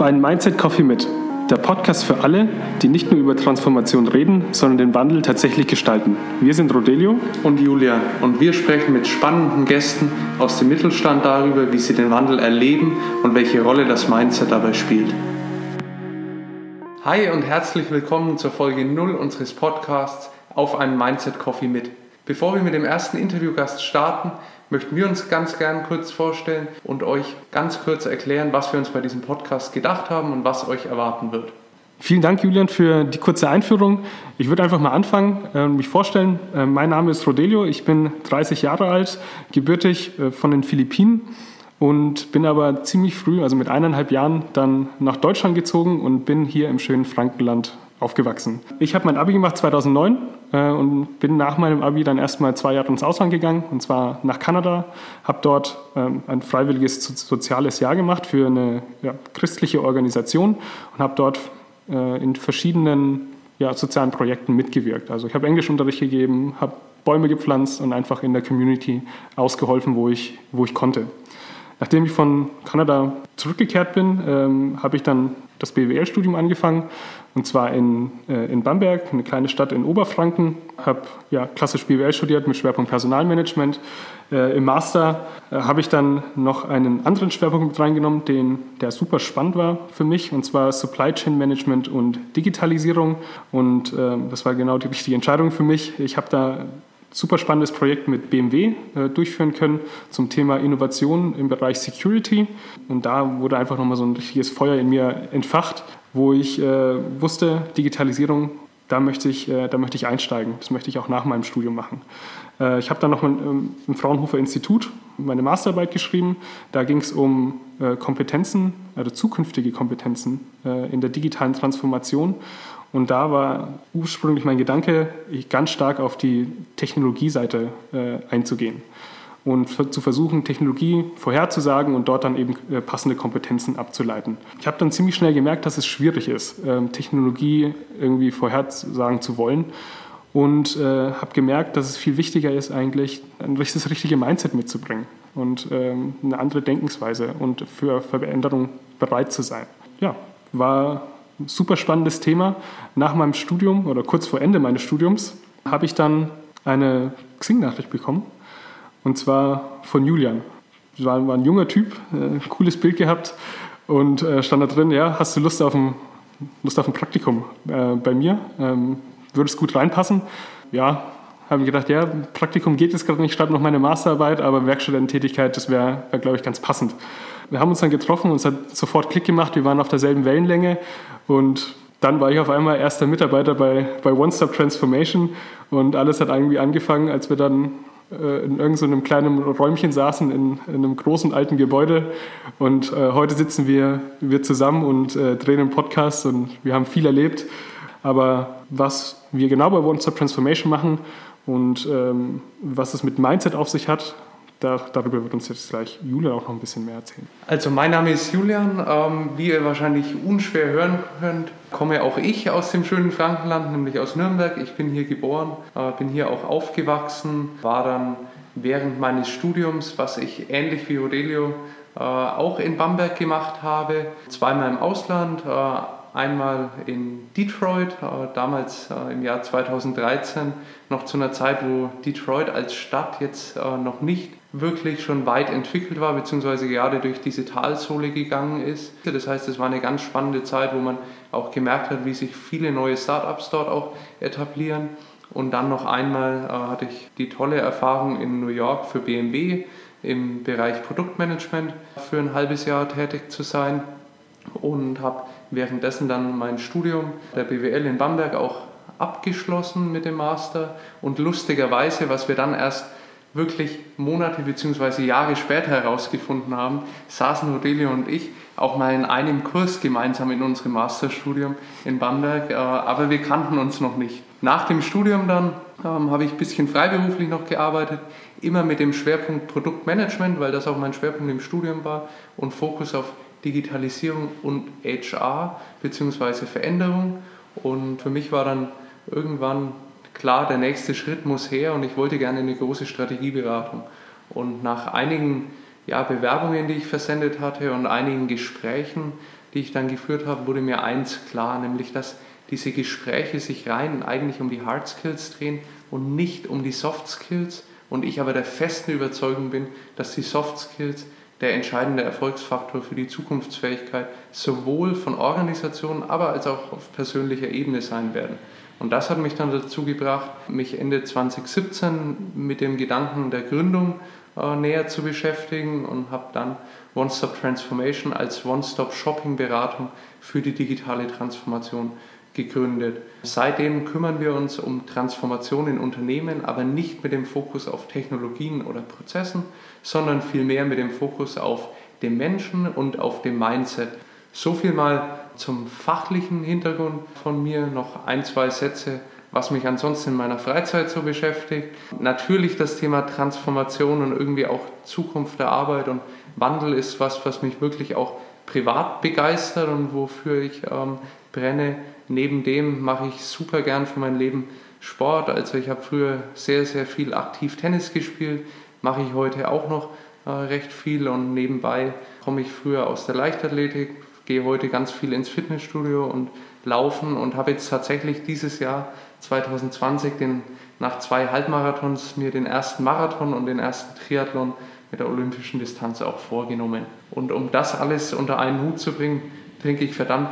auf einen Mindset Coffee mit. Der Podcast für alle, die nicht nur über Transformation reden, sondern den Wandel tatsächlich gestalten. Wir sind Rodelio und Julia und wir sprechen mit spannenden Gästen aus dem Mittelstand darüber, wie sie den Wandel erleben und welche Rolle das Mindset dabei spielt. Hi und herzlich willkommen zur Folge 0 unseres Podcasts auf einen Mindset Coffee mit. Bevor wir mit dem ersten Interviewgast starten, möchten wir uns ganz gern kurz vorstellen und euch ganz kurz erklären, was wir uns bei diesem Podcast gedacht haben und was euch erwarten wird. Vielen Dank, Julian, für die kurze Einführung. Ich würde einfach mal anfangen, äh, mich vorstellen. Äh, mein Name ist Rodelio, ich bin 30 Jahre alt, gebürtig äh, von den Philippinen und bin aber ziemlich früh, also mit eineinhalb Jahren, dann nach Deutschland gezogen und bin hier im schönen Frankenland aufgewachsen. Ich habe mein Abi gemacht 2009 äh, und bin nach meinem Abi dann erstmal zwei Jahre ins Ausland gegangen, und zwar nach Kanada. Habe dort ähm, ein freiwilliges soziales Jahr gemacht für eine ja, christliche Organisation und habe dort äh, in verschiedenen ja, sozialen Projekten mitgewirkt. Also ich habe Englischunterricht gegeben, habe Bäume gepflanzt und einfach in der Community ausgeholfen, wo ich, wo ich konnte. Nachdem ich von Kanada zurückgekehrt bin, ähm, habe ich dann das BWL-Studium angefangen und zwar in, äh, in Bamberg, eine kleine Stadt in Oberfranken. Habe ja, klassisch BWL studiert mit Schwerpunkt Personalmanagement. Äh, Im Master äh, habe ich dann noch einen anderen Schwerpunkt mit reingenommen, den, der super spannend war für mich, und zwar Supply Chain Management und Digitalisierung. Und äh, das war genau die richtige Entscheidung für mich. Ich habe da super spannendes Projekt mit BMW äh, durchführen können zum Thema Innovation im Bereich Security. Und da wurde einfach nochmal so ein richtiges Feuer in mir entfacht, wo ich äh, wusste, Digitalisierung, da möchte, ich, äh, da möchte ich einsteigen. Das möchte ich auch nach meinem Studium machen. Äh, ich habe dann noch ähm, im Fraunhofer Institut meine Masterarbeit geschrieben. Da ging es um Kompetenzen, also zukünftige Kompetenzen äh, in der digitalen Transformation. Und da war ursprünglich mein Gedanke, ganz stark auf die Technologieseite äh, einzugehen und zu versuchen, Technologie vorherzusagen und dort dann eben äh, passende Kompetenzen abzuleiten. Ich habe dann ziemlich schnell gemerkt, dass es schwierig ist, ähm, Technologie irgendwie vorhersagen zu wollen und äh, habe gemerkt, dass es viel wichtiger ist, eigentlich das richtige Mindset mitzubringen und ähm, eine andere Denkensweise und für Veränderung bereit zu sein. Ja, war super spannendes Thema. Nach meinem Studium oder kurz vor Ende meines Studiums habe ich dann eine Xing-Nachricht bekommen. Und zwar von Julian. War, war ein junger Typ, äh, ein cooles Bild gehabt und äh, stand da drin, ja, hast du Lust auf ein, Lust auf ein Praktikum äh, bei mir? Ähm, Würde es gut reinpassen? Ja, habe ich gedacht, ja, Praktikum geht jetzt gerade nicht, schreibe noch meine Masterarbeit, aber Werkstudententätigkeit, das wäre, wär, glaube ich, ganz passend. Wir haben uns dann getroffen und es hat sofort Klick gemacht, wir waren auf derselben Wellenlänge und dann war ich auf einmal erster Mitarbeiter bei, bei One Stop Transformation und alles hat irgendwie angefangen, als wir dann äh, in irgendeinem kleinen Räumchen saßen in, in, einem großen alten Gebäude und äh, heute sitzen wir, wir zusammen und äh, drehen einen Podcast und wir haben viel erlebt. Aber was wir genau bei One Stop Transformation machen und ähm, was es mit Mindset auf sich hat, da, darüber wird uns jetzt gleich Julian auch noch ein bisschen mehr erzählen. Also mein Name ist Julian. Ähm, wie ihr wahrscheinlich unschwer hören könnt, komme auch ich aus dem schönen Frankenland, nämlich aus Nürnberg. Ich bin hier geboren, äh, bin hier auch aufgewachsen, war dann während meines Studiums, was ich ähnlich wie Aurelio äh, auch in Bamberg gemacht habe, zweimal im Ausland. Äh, einmal in Detroit, äh, damals äh, im Jahr 2013, noch zu einer Zeit, wo Detroit als Stadt jetzt äh, noch nicht wirklich schon weit entwickelt war, beziehungsweise gerade durch diese Talsohle gegangen ist. Das heißt, es war eine ganz spannende Zeit, wo man auch gemerkt hat, wie sich viele neue Startups dort auch etablieren. Und dann noch einmal hatte ich die tolle Erfahrung in New York für BMW im Bereich Produktmanagement für ein halbes Jahr tätig zu sein und habe währenddessen dann mein Studium der BWL in Bamberg auch abgeschlossen mit dem Master und lustigerweise, was wir dann erst wirklich Monate bzw. Jahre später herausgefunden haben, saßen Rodelio und ich auch mal in einem Kurs gemeinsam in unserem Masterstudium in Bamberg, äh, aber wir kannten uns noch nicht. Nach dem Studium dann ähm, habe ich ein bisschen freiberuflich noch gearbeitet, immer mit dem Schwerpunkt Produktmanagement, weil das auch mein Schwerpunkt im Studium war und Fokus auf Digitalisierung und HR bzw. Veränderung. Und für mich war dann irgendwann klar, der nächste Schritt muss her und ich wollte gerne eine große Strategieberatung. Und nach einigen ja, Bewerbungen, die ich versendet hatte und einigen Gesprächen, die ich dann geführt habe, wurde mir eins klar, nämlich dass diese Gespräche sich rein eigentlich um die Hard Skills drehen und nicht um die Soft Skills. Und ich aber der festen Überzeugung bin, dass die Soft Skills der entscheidende Erfolgsfaktor für die Zukunftsfähigkeit sowohl von Organisationen, aber als auch auf persönlicher Ebene sein werden. Und das hat mich dann dazu gebracht, mich Ende 2017 mit dem Gedanken der Gründung äh, näher zu beschäftigen und habe dann One-Stop Transformation als One-Stop-Shopping-Beratung für die digitale Transformation gegründet. Seitdem kümmern wir uns um Transformation in Unternehmen, aber nicht mit dem Fokus auf Technologien oder Prozessen, sondern vielmehr mit dem Fokus auf dem Menschen und auf dem Mindset. So viel mal zum fachlichen Hintergrund von mir, noch ein, zwei Sätze, was mich ansonsten in meiner Freizeit so beschäftigt. Natürlich das Thema Transformation und irgendwie auch Zukunft der Arbeit und Wandel ist was, was mich wirklich auch privat begeistert und wofür ich ähm, brenne. Neben dem mache ich super gern für mein Leben Sport. Also ich habe früher sehr, sehr viel aktiv Tennis gespielt, mache ich heute auch noch äh, recht viel und nebenbei komme ich früher aus der Leichtathletik, gehe heute ganz viel ins Fitnessstudio und laufen und habe jetzt tatsächlich dieses Jahr 2020 den, nach zwei Halbmarathons mir den ersten Marathon und den ersten Triathlon mit der olympischen Distanz auch vorgenommen. Und um das alles unter einen Hut zu bringen, trinke ich verdammt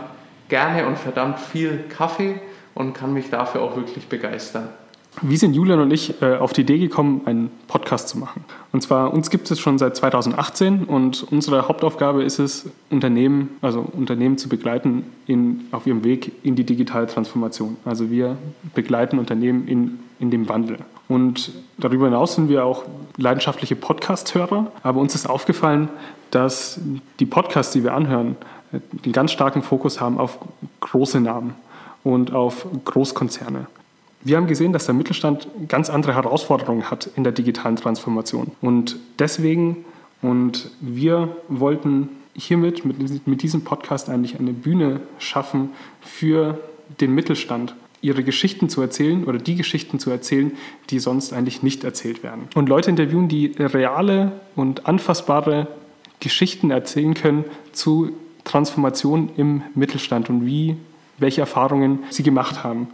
gerne und verdammt viel Kaffee und kann mich dafür auch wirklich begeistern. Wie sind Julian und ich äh, auf die Idee gekommen, einen Podcast zu machen? Und zwar, uns gibt es schon seit 2018 und unsere Hauptaufgabe ist es, Unternehmen, also Unternehmen zu begleiten in, auf ihrem Weg in die digitale Transformation. Also wir begleiten Unternehmen in, in dem Wandel. Und darüber hinaus sind wir auch leidenschaftliche Podcast-Hörer. Aber uns ist aufgefallen, dass die Podcasts, die wir anhören, einen ganz starken Fokus haben auf große Namen und auf Großkonzerne. Wir haben gesehen, dass der Mittelstand ganz andere Herausforderungen hat in der digitalen Transformation. Und deswegen, und wir wollten hiermit, mit, mit diesem Podcast eigentlich eine Bühne schaffen für den Mittelstand, ihre Geschichten zu erzählen oder die Geschichten zu erzählen, die sonst eigentlich nicht erzählt werden. Und Leute interviewen, die reale und anfassbare Geschichten erzählen können zu Transformation im Mittelstand und wie, welche Erfahrungen sie gemacht haben.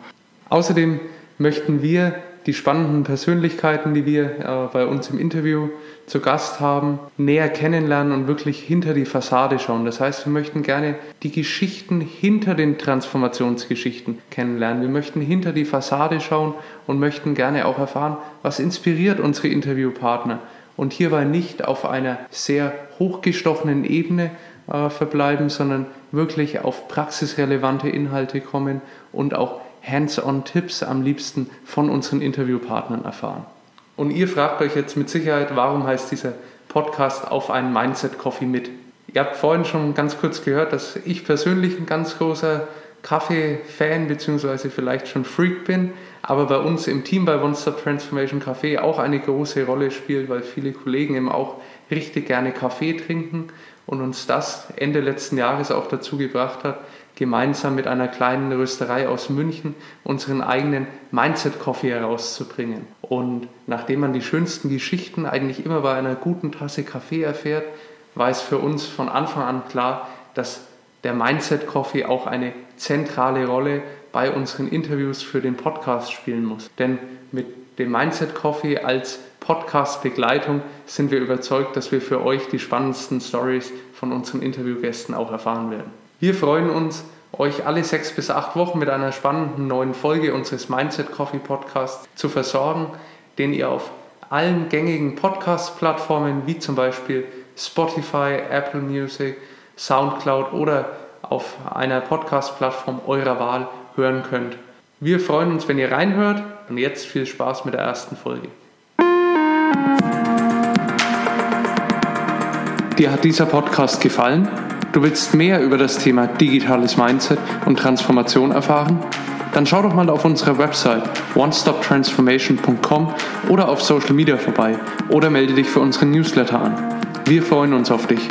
Außerdem möchten wir die spannenden Persönlichkeiten, die wir äh, bei uns im Interview zu Gast haben, näher kennenlernen und wirklich hinter die Fassade schauen. Das heißt, wir möchten gerne die Geschichten hinter den Transformationsgeschichten kennenlernen. Wir möchten hinter die Fassade schauen und möchten gerne auch erfahren, was inspiriert unsere Interviewpartner. Und hierbei nicht auf einer sehr hochgestochenen Ebene äh, verbleiben, sondern wirklich auf praxisrelevante Inhalte kommen und auch Hands-on-Tipps am liebsten von unseren Interviewpartnern erfahren. Und ihr fragt euch jetzt mit Sicherheit, warum heißt dieser Podcast auf einen Mindset-Coffee mit? Ihr habt vorhin schon ganz kurz gehört, dass ich persönlich ein ganz großer Kaffee-Fan bzw. vielleicht schon Freak bin, aber bei uns im Team bei One Stop Transformation Café auch eine große Rolle spielt, weil viele Kollegen eben auch richtig gerne Kaffee trinken und uns das Ende letzten Jahres auch dazu gebracht hat, gemeinsam mit einer kleinen Rösterei aus München unseren eigenen Mindset Coffee herauszubringen. Und nachdem man die schönsten Geschichten eigentlich immer bei einer guten Tasse Kaffee erfährt, war es für uns von Anfang an klar, dass der Mindset Coffee auch eine zentrale Rolle bei unseren Interviews für den Podcast spielen muss. Denn mit dem Mindset Coffee als Podcast-Begleitung sind wir überzeugt, dass wir für euch die spannendsten Stories von unseren Interviewgästen auch erfahren werden. Wir freuen uns, euch alle sechs bis acht Wochen mit einer spannenden neuen Folge unseres Mindset Coffee Podcasts zu versorgen, den ihr auf allen gängigen Podcast-Plattformen wie zum Beispiel Spotify, Apple Music, Soundcloud oder auf einer Podcast-Plattform eurer Wahl hören könnt. Wir freuen uns, wenn ihr reinhört und jetzt viel Spaß mit der ersten Folge. Dir hat dieser Podcast gefallen? Du willst mehr über das Thema digitales Mindset und Transformation erfahren? Dann schau doch mal auf unserer Website onestoptransformation.com oder auf Social Media vorbei oder melde dich für unseren Newsletter an. Wir freuen uns auf dich.